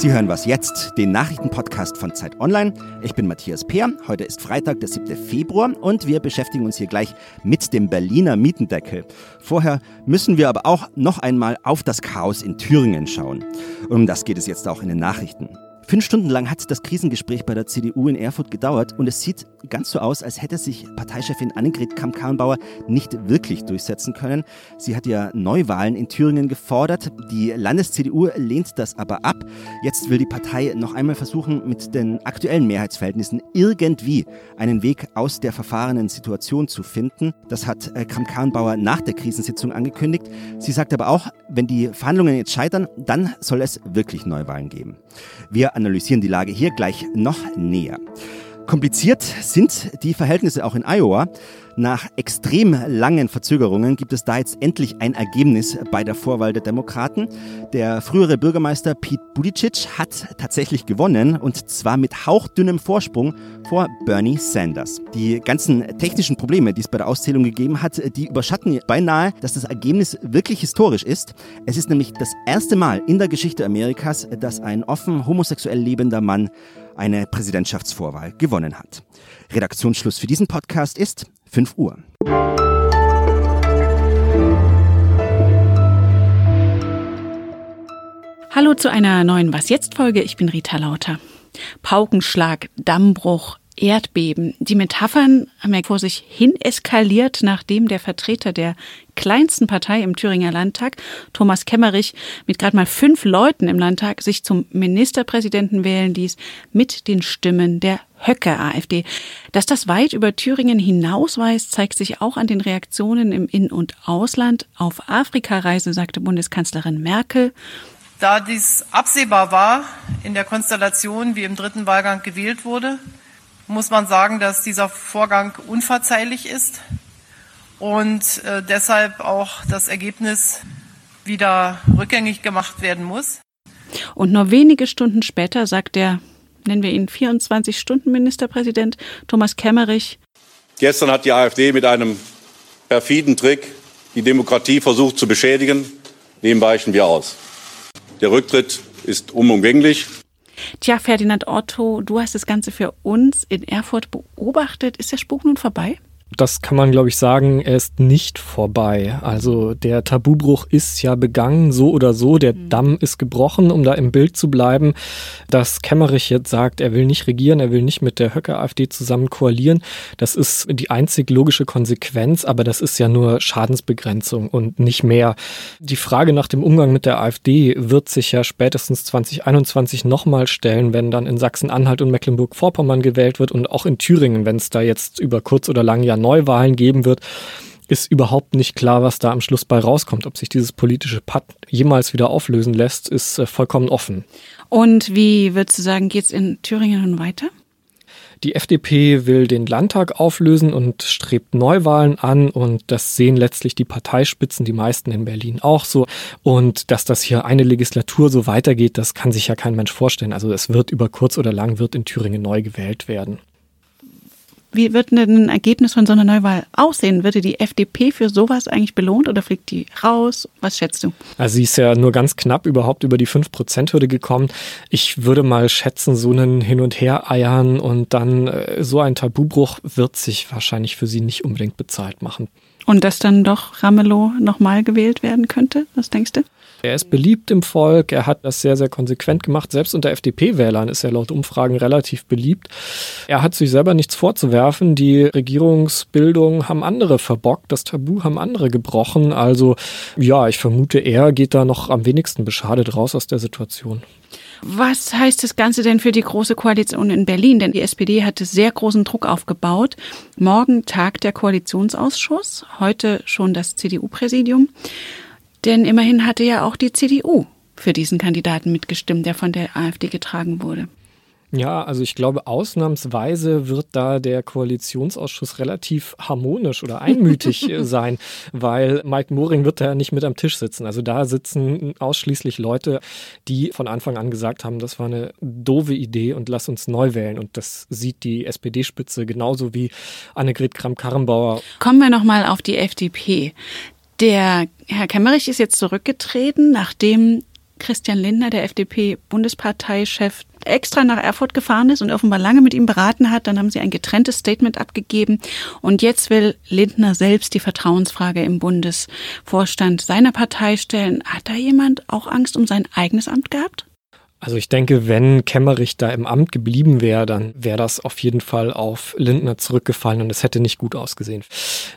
Sie hören was jetzt, den Nachrichtenpodcast von Zeit Online. Ich bin Matthias Peer. Heute ist Freitag, der 7. Februar und wir beschäftigen uns hier gleich mit dem Berliner Mietendeckel. Vorher müssen wir aber auch noch einmal auf das Chaos in Thüringen schauen. Und um das geht es jetzt auch in den Nachrichten. Fünf Stunden lang hat das Krisengespräch bei der CDU in Erfurt gedauert und es sieht ganz so aus, als hätte sich Parteichefin Annegret Kamm-Karrenbauer nicht wirklich durchsetzen können. Sie hat ja Neuwahlen in Thüringen gefordert. Die Landes-CDU lehnt das aber ab. Jetzt will die Partei noch einmal versuchen, mit den aktuellen Mehrheitsverhältnissen irgendwie einen Weg aus der verfahrenen Situation zu finden. Das hat äh, Kamm-Karrenbauer nach der Krisensitzung angekündigt. Sie sagt aber auch, wenn die Verhandlungen jetzt scheitern, dann soll es wirklich Neuwahlen geben. Wir analysieren die Lage hier gleich noch näher. Kompliziert sind die Verhältnisse auch in Iowa. Nach extrem langen Verzögerungen gibt es da jetzt endlich ein Ergebnis bei der Vorwahl der Demokraten. Der frühere Bürgermeister Pete Buttigieg hat tatsächlich gewonnen und zwar mit hauchdünnem Vorsprung vor Bernie Sanders. Die ganzen technischen Probleme, die es bei der Auszählung gegeben hat, die überschatten beinahe, dass das Ergebnis wirklich historisch ist. Es ist nämlich das erste Mal in der Geschichte Amerikas, dass ein offen homosexuell lebender Mann eine Präsidentschaftsvorwahl gewonnen hat. Redaktionsschluss für diesen Podcast ist 5 Uhr. Hallo zu einer neuen Was jetzt Folge. Ich bin Rita Lauter. Paukenschlag, Dammbruch, Erdbeben. Die Metaphern haben ja vor sich hin eskaliert, nachdem der Vertreter der kleinsten Partei im Thüringer Landtag, Thomas Kemmerich, mit gerade mal fünf Leuten im Landtag sich zum Ministerpräsidenten wählen ließ, mit den Stimmen der Höcke-AfD. Dass das weit über Thüringen hinausweist, zeigt sich auch an den Reaktionen im In- und Ausland. Auf Afrikareise sagte Bundeskanzlerin Merkel, da dies absehbar war in der Konstellation, wie im dritten Wahlgang gewählt wurde, muss man sagen, dass dieser Vorgang unverzeihlich ist und äh, deshalb auch das Ergebnis wieder rückgängig gemacht werden muss. Und nur wenige Stunden später sagt der, nennen wir ihn 24-Stunden-Ministerpräsident Thomas Kemmerich. Gestern hat die AfD mit einem perfiden Trick die Demokratie versucht zu beschädigen. Dem weichen wir aus. Der Rücktritt ist unumgänglich. Tja, Ferdinand Otto, du hast das Ganze für uns in Erfurt beobachtet. Ist der Spuk nun vorbei? Das kann man, glaube ich, sagen, er ist nicht vorbei. Also der Tabubruch ist ja begangen, so oder so. Der mhm. Damm ist gebrochen, um da im Bild zu bleiben. Dass Kemmerich jetzt sagt, er will nicht regieren, er will nicht mit der Höcke-AfD zusammen koalieren, das ist die einzig logische Konsequenz, aber das ist ja nur Schadensbegrenzung und nicht mehr. Die Frage nach dem Umgang mit der AfD wird sich ja spätestens 2021 nochmal stellen, wenn dann in Sachsen-Anhalt und Mecklenburg-Vorpommern gewählt wird und auch in Thüringen, wenn es da jetzt über kurz oder lang ja Neuwahlen geben wird, ist überhaupt nicht klar, was da am Schluss bei rauskommt. Ob sich dieses politische Patt jemals wieder auflösen lässt, ist äh, vollkommen offen. Und wie würdest du sagen, geht es in Thüringen nun weiter? Die FDP will den Landtag auflösen und strebt Neuwahlen an und das sehen letztlich die Parteispitzen, die meisten in Berlin auch so. Und dass das hier eine Legislatur so weitergeht, das kann sich ja kein Mensch vorstellen. Also es wird über kurz oder lang wird in Thüringen neu gewählt werden. Wie wird denn ein Ergebnis von so einer Neuwahl aussehen? Würde die FDP für sowas eigentlich belohnt oder fliegt die raus? Was schätzt du? Also sie ist ja nur ganz knapp überhaupt über die 5%-Hürde gekommen. Ich würde mal schätzen, so einen Hin- und Her-Eiern und dann äh, so ein Tabubruch wird sich wahrscheinlich für sie nicht unbedingt bezahlt machen. Und dass dann doch Ramelow nochmal gewählt werden könnte? Was denkst du? Er ist beliebt im Volk, er hat das sehr, sehr konsequent gemacht. Selbst unter FDP-Wählern ist er laut Umfragen relativ beliebt. Er hat sich selber nichts vorzuwerfen. Die Regierungsbildung haben andere verbockt, das Tabu haben andere gebrochen. Also ja, ich vermute, er geht da noch am wenigsten beschadet raus aus der Situation. Was heißt das Ganze denn für die Große Koalition in Berlin? Denn die SPD hatte sehr großen Druck aufgebaut. Morgen tagt der Koalitionsausschuss, heute schon das CDU-Präsidium. Denn immerhin hatte ja auch die CDU für diesen Kandidaten mitgestimmt, der von der AfD getragen wurde. Ja, also ich glaube, ausnahmsweise wird da der Koalitionsausschuss relativ harmonisch oder einmütig sein, weil Mike Moring wird da nicht mit am Tisch sitzen. Also da sitzen ausschließlich Leute, die von Anfang an gesagt haben, das war eine doofe Idee und lass uns neu wählen. Und das sieht die SPD-Spitze genauso wie Annegret Kramp-Karrenbauer. Kommen wir nochmal auf die FDP. Der Herr Kemmerich ist jetzt zurückgetreten, nachdem Christian Lindner, der FDP-Bundesparteichef, extra nach Erfurt gefahren ist und offenbar lange mit ihm beraten hat. Dann haben sie ein getrenntes Statement abgegeben. Und jetzt will Lindner selbst die Vertrauensfrage im Bundesvorstand seiner Partei stellen. Hat da jemand auch Angst um sein eigenes Amt gehabt? Also ich denke, wenn Kemmerich da im Amt geblieben wäre, dann wäre das auf jeden Fall auf Lindner zurückgefallen und es hätte nicht gut ausgesehen.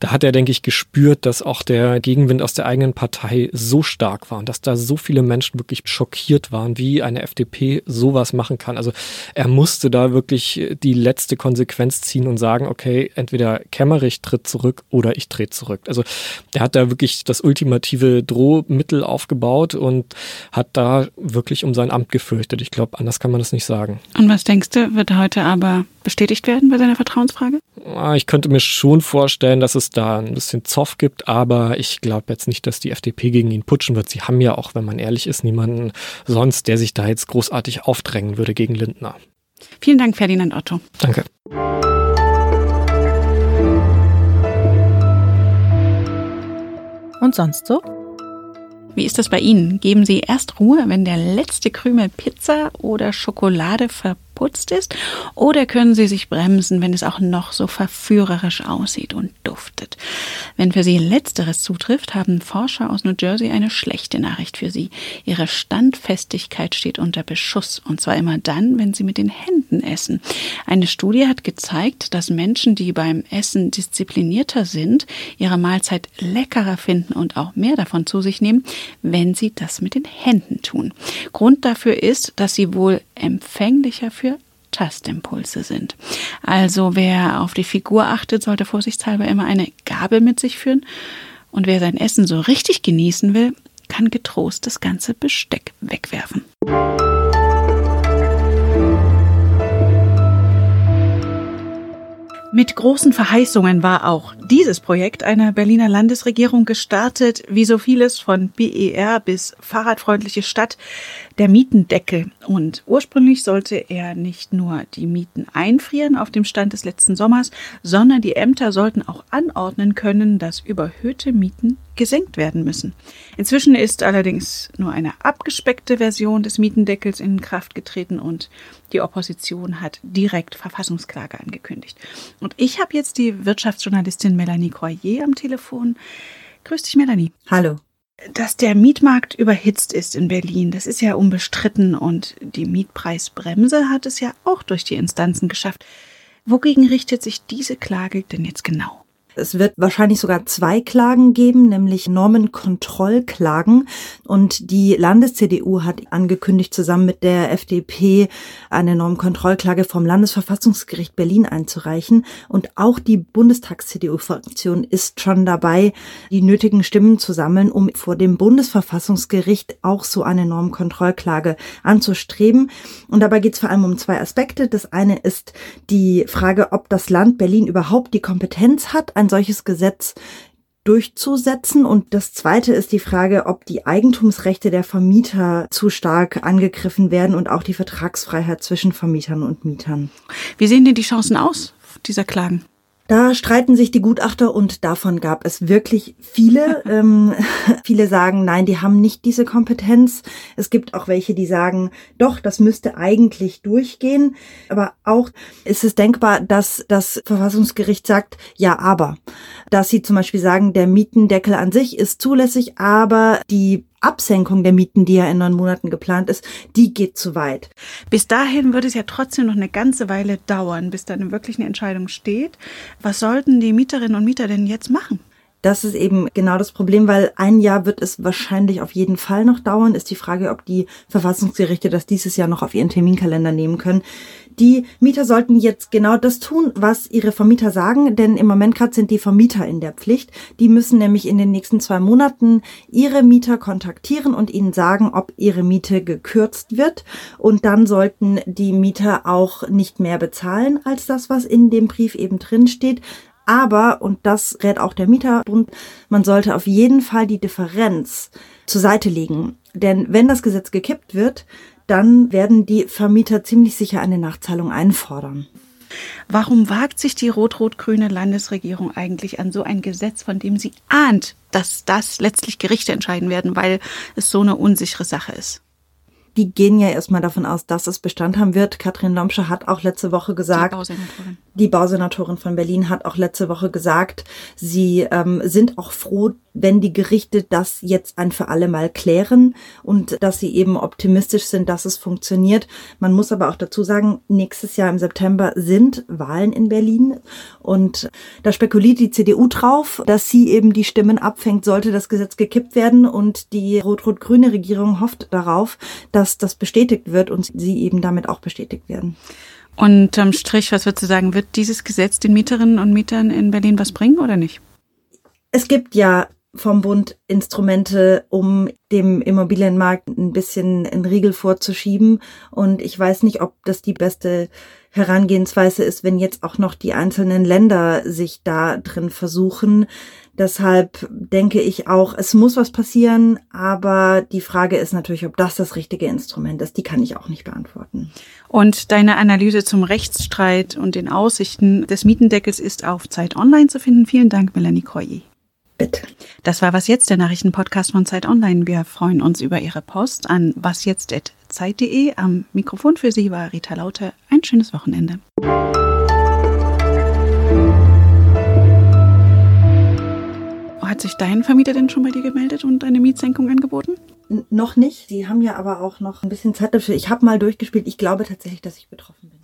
Da hat er, denke ich, gespürt, dass auch der Gegenwind aus der eigenen Partei so stark war und dass da so viele Menschen wirklich schockiert waren, wie eine FDP sowas machen kann. Also er musste da wirklich die letzte Konsequenz ziehen und sagen, okay, entweder Kemmerich tritt zurück oder ich trete zurück. Also der hat da wirklich das ultimative Drohmittel aufgebaut und hat da wirklich um sein Amt geführt befürchtet. Ich glaube, anders kann man das nicht sagen. Und was denkst du, wird heute aber bestätigt werden bei seiner Vertrauensfrage? Ah, ich könnte mir schon vorstellen, dass es da ein bisschen Zoff gibt, aber ich glaube jetzt nicht, dass die FDP gegen ihn putschen wird. Sie haben ja auch, wenn man ehrlich ist, niemanden sonst, der sich da jetzt großartig aufdrängen würde gegen Lindner. Vielen Dank, Ferdinand Otto. Danke. Und sonst so? Wie ist das bei Ihnen? Geben Sie erst Ruhe, wenn der letzte Krümel Pizza oder Schokolade verpackt geputzt ist, oder können Sie sich bremsen, wenn es auch noch so verführerisch aussieht und duftet. Wenn für Sie letzteres zutrifft, haben Forscher aus New Jersey eine schlechte Nachricht für Sie. Ihre Standfestigkeit steht unter Beschuss, und zwar immer dann, wenn Sie mit den Händen essen. Eine Studie hat gezeigt, dass Menschen, die beim Essen disziplinierter sind, ihre Mahlzeit leckerer finden und auch mehr davon zu sich nehmen, wenn sie das mit den Händen tun. Grund dafür ist, dass sie wohl empfänglicher für Tastimpulse sind. Also wer auf die Figur achtet, sollte vorsichtshalber immer eine Gabel mit sich führen. Und wer sein Essen so richtig genießen will, kann getrost das ganze Besteck wegwerfen. Mit großen Verheißungen war auch dieses Projekt einer Berliner Landesregierung gestartet, wie so vieles von BER bis fahrradfreundliche Stadt, der Mietendeckel. Und ursprünglich sollte er nicht nur die Mieten einfrieren auf dem Stand des letzten Sommers, sondern die Ämter sollten auch anordnen können, dass überhöhte Mieten gesenkt werden müssen. Inzwischen ist allerdings nur eine abgespeckte Version des Mietendeckels in Kraft getreten und die Opposition hat direkt Verfassungsklage angekündigt. Und ich habe jetzt die Wirtschaftsjournalistin Melanie Croyer am Telefon. Grüß dich, Melanie. Hallo. Dass der Mietmarkt überhitzt ist in Berlin, das ist ja unbestritten und die Mietpreisbremse hat es ja auch durch die Instanzen geschafft. Wogegen richtet sich diese Klage denn jetzt genau? Es wird wahrscheinlich sogar zwei Klagen geben, nämlich Normenkontrollklagen. Und die Landes-CDU hat angekündigt, zusammen mit der FDP eine Normenkontrollklage vom Landesverfassungsgericht Berlin einzureichen. Und auch die Bundestags-CDU-Fraktion ist schon dabei, die nötigen Stimmen zu sammeln, um vor dem Bundesverfassungsgericht auch so eine Normenkontrollklage anzustreben. Und dabei geht es vor allem um zwei Aspekte. Das eine ist die Frage, ob das Land Berlin überhaupt die Kompetenz hat, ein solches Gesetz durchzusetzen. Und das Zweite ist die Frage, ob die Eigentumsrechte der Vermieter zu stark angegriffen werden und auch die Vertragsfreiheit zwischen Vermietern und Mietern. Wie sehen denn die Chancen aus dieser Klagen? Da streiten sich die Gutachter und davon gab es wirklich viele. ähm, viele sagen, nein, die haben nicht diese Kompetenz. Es gibt auch welche, die sagen, doch, das müsste eigentlich durchgehen. Aber auch ist es denkbar, dass das Verfassungsgericht sagt, ja, aber. Dass sie zum Beispiel sagen, der Mietendeckel an sich ist zulässig, aber die Absenkung der Mieten, die ja in neun Monaten geplant ist, die geht zu weit. Bis dahin wird es ja trotzdem noch eine ganze Weile dauern, bis dann wirklich eine Entscheidung steht. Was sollten die Mieterinnen und Mieter denn jetzt machen? Das ist eben genau das Problem, weil ein Jahr wird es wahrscheinlich auf jeden Fall noch dauern. Ist die Frage, ob die Verfassungsgerichte das dieses Jahr noch auf ihren Terminkalender nehmen können. Die Mieter sollten jetzt genau das tun, was ihre Vermieter sagen, denn im Moment gerade sind die Vermieter in der Pflicht. Die müssen nämlich in den nächsten zwei Monaten ihre Mieter kontaktieren und ihnen sagen, ob ihre Miete gekürzt wird. Und dann sollten die Mieter auch nicht mehr bezahlen als das, was in dem Brief eben drin steht, aber, und das rät auch der Mieterbund, man sollte auf jeden Fall die Differenz zur Seite legen. Denn wenn das Gesetz gekippt wird, dann werden die Vermieter ziemlich sicher eine Nachzahlung einfordern. Warum wagt sich die rot-rot-grüne Landesregierung eigentlich an so ein Gesetz, von dem sie ahnt, dass das letztlich Gerichte entscheiden werden, weil es so eine unsichere Sache ist? Die gehen ja erstmal davon aus, dass es Bestand haben wird. Katrin Lomsche hat auch letzte Woche gesagt, die Bausenatorin, die Bausenatorin von Berlin hat auch letzte Woche gesagt, sie ähm, sind auch froh, wenn die Gerichte das jetzt ein für alle Mal klären und dass sie eben optimistisch sind, dass es funktioniert. Man muss aber auch dazu sagen, nächstes Jahr im September sind Wahlen in Berlin und da spekuliert die CDU drauf, dass sie eben die Stimmen abfängt, sollte das Gesetz gekippt werden und die rot-rot-grüne Regierung hofft darauf, dass das bestätigt wird und sie eben damit auch bestätigt werden. Unterm Strich, was würdest du sagen, wird dieses Gesetz den Mieterinnen und Mietern in Berlin was bringen oder nicht? Es gibt ja vom Bund Instrumente, um dem Immobilienmarkt ein bisschen einen Riegel vorzuschieben. Und ich weiß nicht, ob das die beste Herangehensweise ist, wenn jetzt auch noch die einzelnen Länder sich da drin versuchen. Deshalb denke ich auch, es muss was passieren, aber die Frage ist natürlich, ob das das richtige Instrument ist. Die kann ich auch nicht beantworten. Und deine Analyse zum Rechtsstreit und den Aussichten des Mietendeckels ist auf Zeit Online zu finden. Vielen Dank, Melanie Koyi. Bitte. Das war Was Jetzt, der Nachrichtenpodcast von Zeit Online. Wir freuen uns über Ihre Post an wasjetzt.zeit.de. Am Mikrofon für Sie war Rita Lauter. Ein schönes Wochenende. Hat sich dein Vermieter denn schon bei dir gemeldet und eine Mietsenkung angeboten? N noch nicht. Sie haben ja aber auch noch ein bisschen Zeit dafür. Ich habe mal durchgespielt. Ich glaube tatsächlich, dass ich betroffen bin.